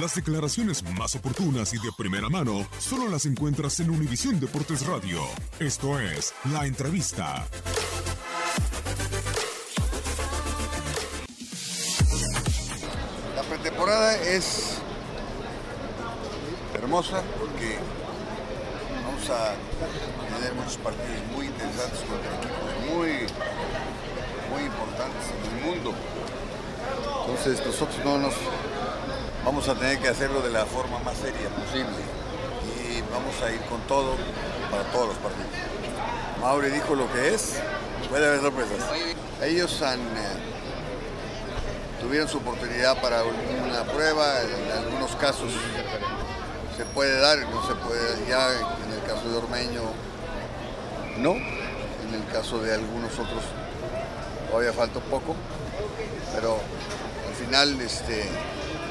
Las declaraciones más oportunas y de primera mano solo las encuentras en Univisión Deportes Radio. Esto es La Entrevista. La pretemporada es hermosa porque vamos a tener muchos partidos muy interesantes contra equipos muy, muy importantes en el mundo. Entonces nosotros no nos vamos a tener que hacerlo de la forma más seria posible. Y vamos a ir con todo para todos los partidos. Mauri dijo lo que es, puede haber sorpresas. Ellos han, eh, tuvieron su oportunidad para una prueba, en algunos casos se puede dar, no se puede, ya. En el caso de Ormeño no, en el caso de algunos otros todavía falta un poco, pero al final este,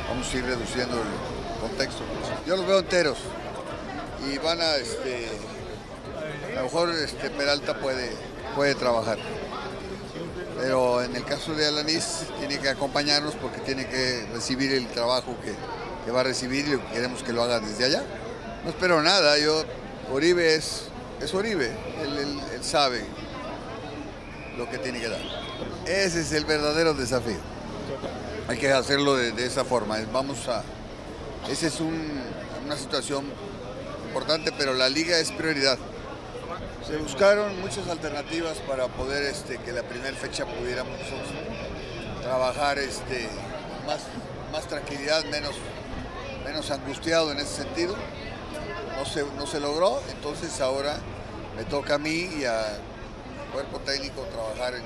vamos a ir reduciendo el contexto. Yo los veo enteros y van a, este, a lo mejor este, Peralta puede, puede trabajar. Pero en el caso de Alanis tiene que acompañarnos porque tiene que recibir el trabajo que, que va a recibir y queremos que lo haga desde allá. No espero nada, yo, Oribe es, es Oribe, él, sabe lo que tiene que dar. Ese es el verdadero desafío. Hay que hacerlo de, esa forma. Vamos a. Esa es un- una situación importante, pero la liga es prioridad. Se buscaron muchas alternativas para poder este, que la primera fecha pudiéramos trabajar este, más, más tranquilidad, menos, menos angustiado en ese sentido. No se, no se logró, entonces ahora me toca a mí y al cuerpo técnico trabajar en,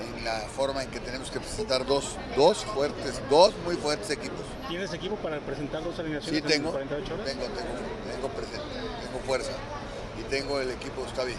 en la forma en que tenemos que presentar dos, dos fuertes, dos muy fuertes equipos. ¿Tienes equipo para presentar dos alineaciones Sí, tengo, en 48 horas? tengo, tengo, tengo presente, tengo fuerza y tengo el equipo, está bien.